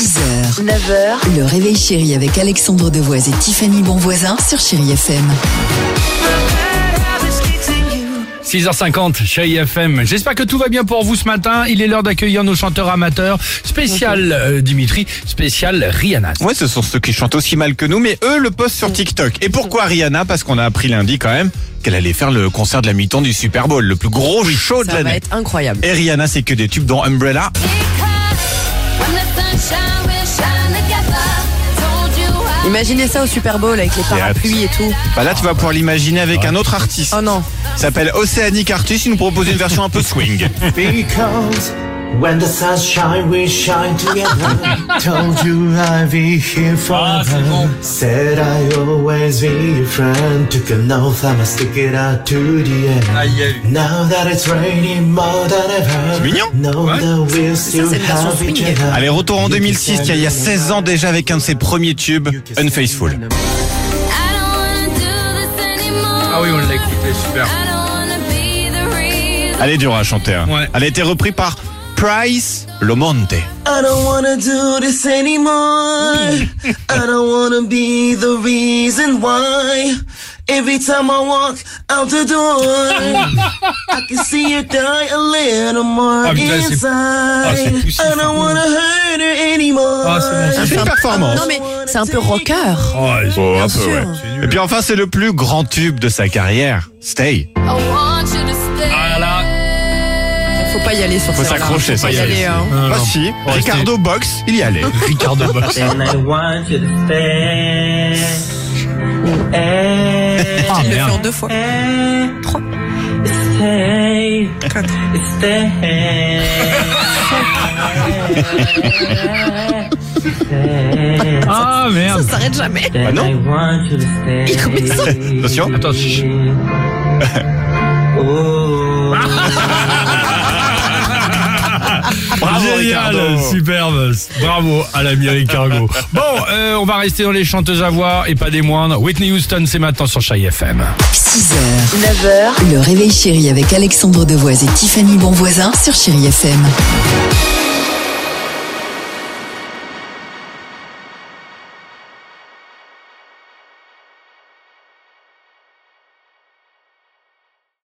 6h, 9h, le réveil chéri avec Alexandre Devoise et Tiffany Bonvoisin sur Chéri FM. 6h50, chez IFM. J'espère que tout va bien pour vous ce matin. Il est l'heure d'accueillir nos chanteurs amateurs. Spécial euh, Dimitri, spécial Rihanna. Ouais, ce sont ceux qui chantent aussi mal que nous, mais eux le postent sur TikTok. Et pourquoi Rihanna? Parce qu'on a appris lundi quand même qu'elle allait faire le concert de la mi-temps du Super Bowl, le plus gros show de Ça va l'année. être incroyable. Et Rihanna, c'est que des tubes dont Umbrella. Imaginez ça au Super Bowl avec les parapluies et tout. Bah là, tu vas pouvoir l'imaginer avec un autre artiste. Oh non. Il s'appelle Oceanic Artist. Il nous propose une version un peu swing. When the stars shine, we shine together. Told you I'd be here forever. Said I always be your friend. Took an oath, I'ma stick it out to the end. Now that it's raining more than ever. C'est mignon. Know that we'll still have each other. Allez, retour en 2006, tiens, il y a 16 ans déjà avec un de ses premiers tubes, Unfaithful. Ah oui, on l'a écouté, super. Elle est dure à chanter. hein. Ouais. Elle a été reprise par Price Lomonte. I don't wanna do this anymore. I don't wanna be the reason why. Every time I walk out the door, I can see you die a little more Ah, putain, c'est- ah, c'est inside. poussif, I don't wanna hurt her anymore. Ah, c'est bon, C'est une performance. Non mais c'est un peu rocker. Oh, ils sont- Oh, un peu, ouais. Et puis enfin, c'est le plus grand tube de sa carrière. Stay. Ah là, Faut pas y aller sur Faut ça. s'accrocher, Faut pas y aller. Hein. Non, Bah non. si, Faut rester- Ricardo Box, il y allait. Ricardo Box. And I want you to stay. Eh, Ah, Il le fait en merde. deux fois. Trois. Stay. Stay. Ah Ça merde. s'arrête jamais. Bah non. I want you to stay. Il remet ça. Attention. Attends, chut. Oh. Bravo, Génial, Ricardo. superbe, bravo à l'ami Ricardo. Bon, euh, on va rester dans les chanteuses à voix et pas des moindres. Whitney Houston, c'est maintenant sur Chai FM. 6h, 9h, le réveil chéri avec Alexandre Devoise et Tiffany Bonvoisin sur Chéri FM.